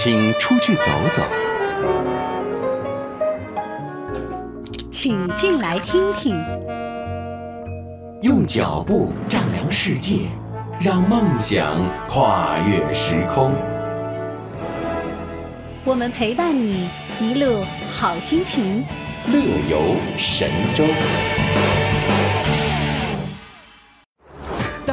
请出去走走，请进来听听，用脚步丈量世界，让梦想跨越时空。我们陪伴你一路好心情，乐游神州。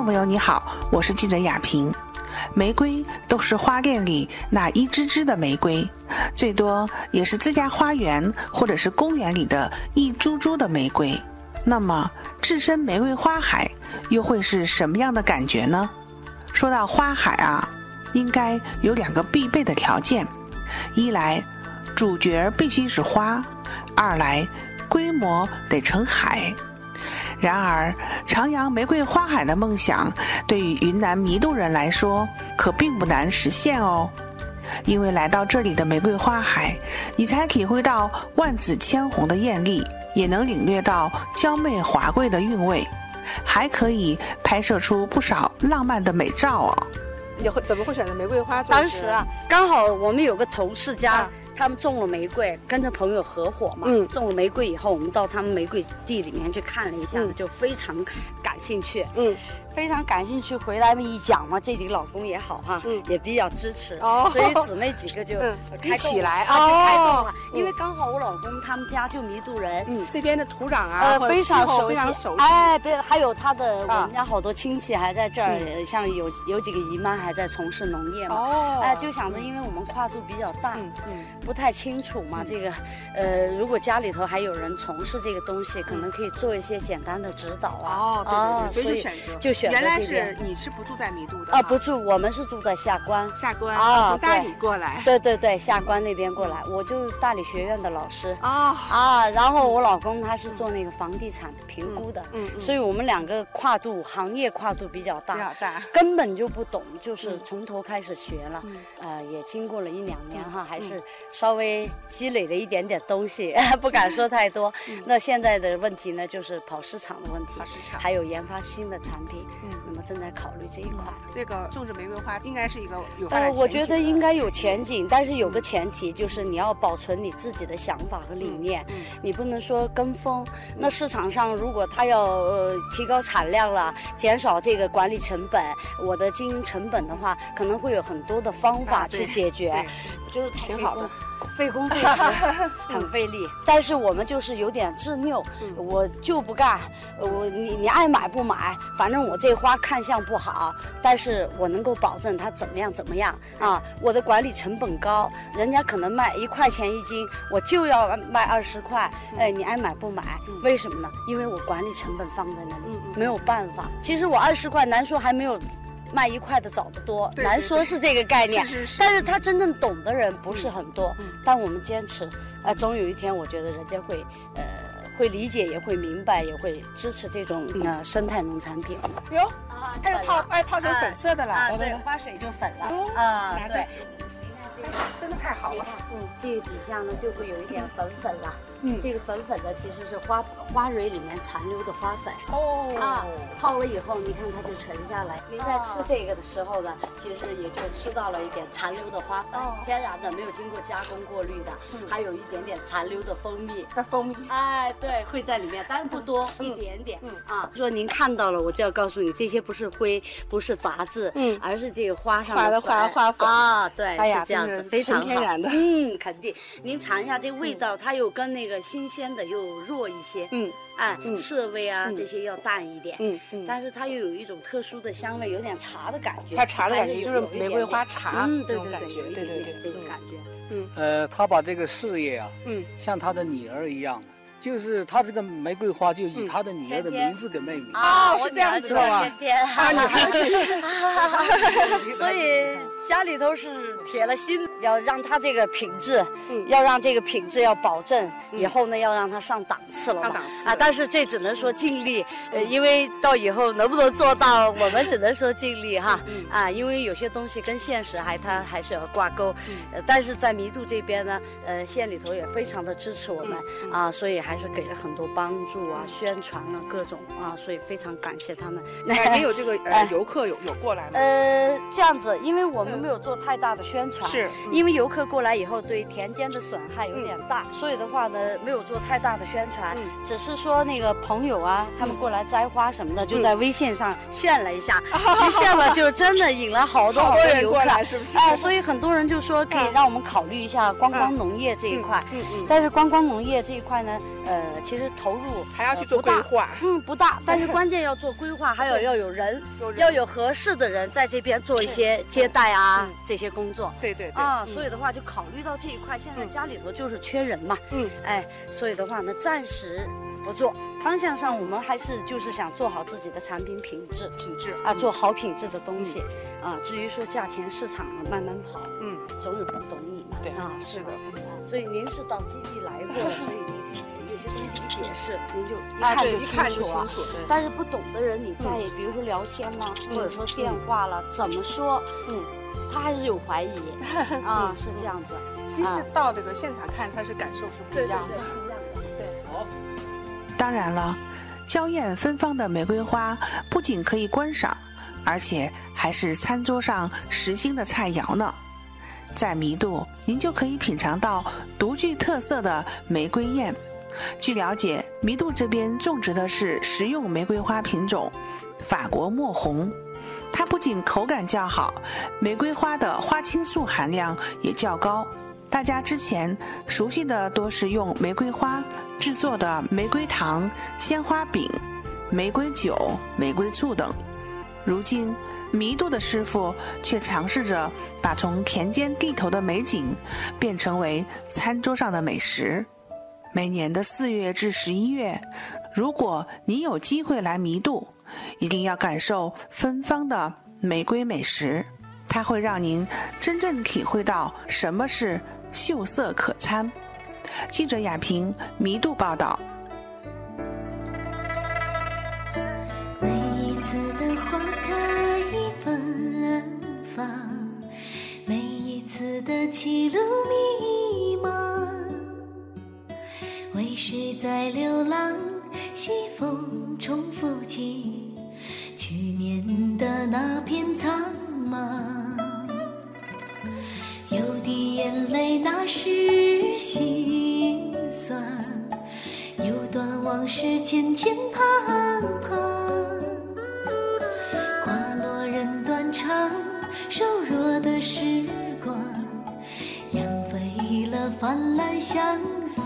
众朋友，你好，我是记者雅萍。玫瑰都是花店里那一支支的玫瑰，最多也是自家花园或者是公园里的一株株的玫瑰。那么，置身玫瑰花海又会是什么样的感觉呢？说到花海啊，应该有两个必备的条件：一来，主角必须是花；二来，规模得成海。然而，徜徉玫瑰花海的梦想，对于云南弥渡人来说，可并不难实现哦。因为来到这里的玫瑰花海，你才体会到万紫千红的艳丽，也能领略到娇媚华贵的韵味，还可以拍摄出不少浪漫的美照哦。你会怎么会选择玫瑰花？当时啊，刚好我们有个同事家。他们种了玫瑰，跟着朋友合伙嘛。嗯，种了玫瑰以后，我们到他们玫瑰地里面去看了一下，就非常感兴趣。嗯。非常感兴趣，回来一讲嘛，这几个老公也好哈，嗯，也比较支持，哦，所以姊妹几个就 一起来啊，就开动了。因为刚好我老公他们家就弥渡人，嗯，这边的土壤啊，呃，非常熟悉，哎，别还有他的我们家好多亲戚还在这儿，像有有几个姨妈还在从事农业嘛，哦，哎，就想着因为我们跨度比较大，嗯，不太清楚嘛，这个，呃，如果家里头还有人从事这个东西，可能可以做一些简单的指导啊，哦，对对对，所以就选择就选。原来是你是不住在弥渡的啊？不住，我们是住在下关。下关啊，从大理过来。对对对，下关那边过来，我就是大理学院的老师啊啊。然后我老公他是做那个房地产评估的，嗯嗯，所以我们两个跨度行业跨度比较大，比较大，根本就不懂，就是从头开始学了。呃，也经过了一两年哈，还是稍微积累了一点点东西，不敢说太多。那现在的问题呢，就是跑市场的问题，跑市场，还有研发新的产品。嗯，那么正在考虑这一块。这个种植玫瑰花应该是一个有呃，我觉得应该有前景，但是有个前提就是你要保存你自己的想法和理念，你不能说跟风。那市场上如果他要呃提高产量了，减少这个管理成本，我的经营成本的话，可能会有很多的方法去解决，就是挺好的。费工费 时，很费力，但是我们就是有点执拗，我就不干，我你你爱买不买，反正我这花看相不好，但是我能够保证它怎么样怎么样啊，我的管理成本高，人家可能卖一块钱一斤，我就要卖二十块，哎，你爱买不买？为什么呢？因为我管理成本放在那里，没有办法。其实我二十块，难说还没有。卖一块的找得多，难说是这个概念。是是是。但是他真正懂的人不是很多。嗯。但我们坚持，呃，总有一天，我觉得人家会，呃，会理解，也会明白，也会支持这种呃生态农产品。哟，啊，它又泡，爱泡成粉色的了。啊，对，花水就粉了。啊，对。真的太好了，嗯，这个底下呢就会有一点粉粉了，嗯，这个粉粉的其实是花花蕊里面残留的花粉，哦，啊，泡了以后，你看它就沉下来。您在吃这个的时候呢，其实也就吃到了一点残留的花粉，天然的，没有经过加工过滤的，还有一点点残留的蜂蜜，蜂蜜，哎，对，会在里面，但是不多，一点点，嗯。啊，说您看到了，我就要告诉你，这些不是灰，不是杂质，嗯，而是这个花上的花花粉。啊，对，是这样。子非常，天然的。嗯，肯定。您尝一下这味道，它又跟那个新鲜的又弱一些。嗯。啊，涩味啊，这些要淡一点。嗯嗯。但是它又有一种特殊的香味，有点茶的感觉。它茶的感觉就是玫瑰花茶这种感觉，对对对，这种感觉。嗯。呃，他把这个事业啊，嗯，像他的女儿一样。就是他这个玫瑰花，就以他的女儿的名字给命名啊，是这样子的吗？天天，所以家里头是铁了心要让他这个品质，要让这个品质要保证，以后呢要让他上档次了上档次啊！但是这只能说尽力，呃，因为到以后能不能做到，我们只能说尽力哈。啊，因为有些东西跟现实还它还是要挂钩。呃，但是在弥渡这边呢，呃，县里头也非常的支持我们啊，所以还。还是给了很多帮助啊，宣传啊，各种啊，所以非常感谢他们。那也有这个呃 游客有有过来吗？呃，这样子，因为我们没有做太大的宣传，是因为游客过来以后对田间的损害有点大，所以的话呢，没有做太大的宣传，只是说那个朋友啊，他们过来摘花什么的，就在微信上炫了一下，一炫了就真的引了好多好多游客来，是不是？哎，所以很多人就说可以让我们考虑一下观光农业这一块，嗯嗯，但是观光农业这一块呢？呃，其实投入还要去做规划，嗯，不大，但是关键要做规划，还有要有人，要有合适的人在这边做一些接待啊这些工作。对对对。啊，所以的话就考虑到这一块，现在家里头就是缺人嘛。嗯。哎，所以的话呢，暂时不做。方向上我们还是就是想做好自己的产品品质，品质啊，做好品质的东西。啊，至于说价钱市场呢，慢慢跑。嗯。总有不懂你嘛。对啊，是的。所以您是到基地来过，所以您。有些东西一解释，您就一看就清楚。但是不懂的人，你在比如说聊天呢，或者说电话了，怎么说？嗯，他还是有怀疑 啊，是这样子。亲自到这个现场看，他是感受是不一样的。对，好。当然了，娇艳芬芳的玫瑰花不仅可以观赏，而且还是餐桌上时兴的菜肴呢。在弥渡，您就可以品尝到独具特色的玫瑰宴。据了解，弥渡这边种植的是食用玫瑰花品种法国墨红，它不仅口感较好，玫瑰花的花青素含量也较高。大家之前熟悉的多是用玫瑰花制作的玫瑰糖、鲜花饼、玫瑰酒、玫瑰醋等，如今弥渡的师傅却尝试着把从田间地头的美景变成为餐桌上的美食。每年的四月至十一月，如果你有机会来弥渡，一定要感受芬芳的玫瑰美食，它会让您真正体会到什么是秀色可餐。记者雅萍弥渡报道。每一次的花开芬芳，每一次的起路在流浪？西风重复起去年的那片苍茫。有滴眼泪，那是心酸；有段往事，渐渐盼盼。花落人断肠，瘦弱的时光，养肥了泛滥相思。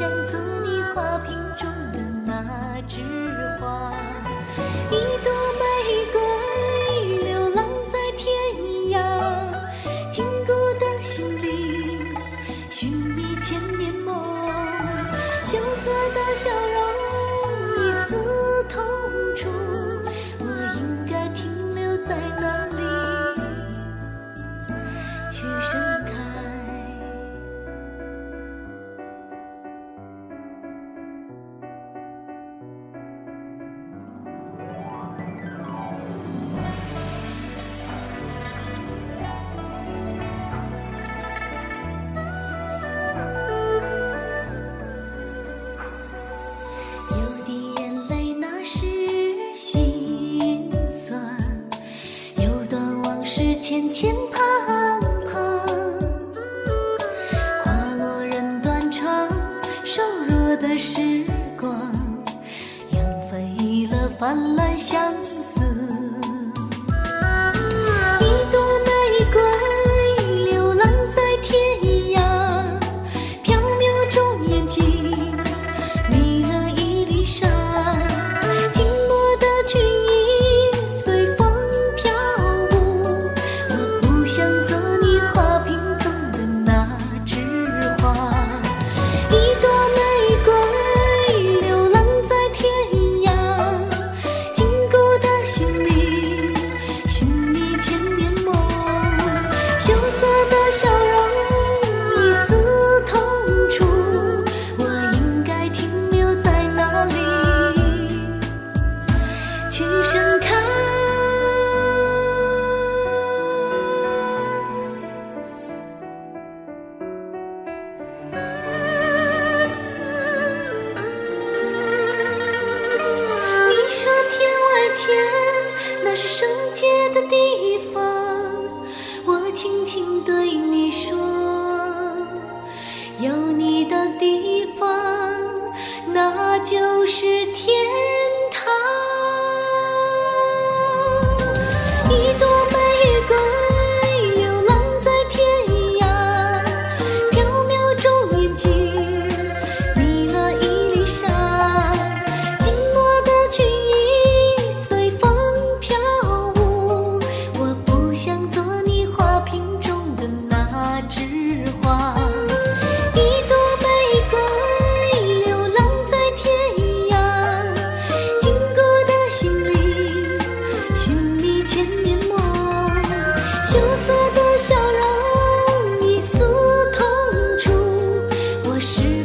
想走泛滥相思。去盛开你说天外天那是圣洁的地方我轻轻对你说有你的地方是